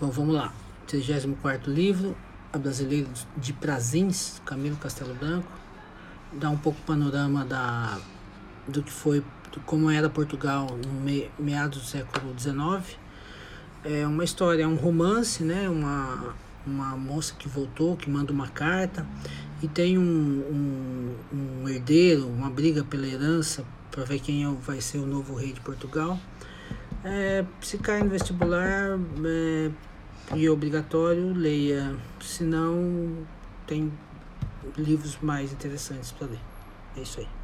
Bom, vamos lá. 34 livro, A Brasileira de Prazins, Camilo Castelo Branco. Dá um pouco panorama da, do que foi, do como era Portugal no me, meados do século XIX. É uma história, é um romance, né? Uma, uma moça que voltou, que manda uma carta e tem um, um, um herdeiro, uma briga pela herança para ver quem é vai ser o novo rei de Portugal. É, se cair no vestibular é, e é obrigatório, leia. Se não, tem livros mais interessantes para ler. É isso aí.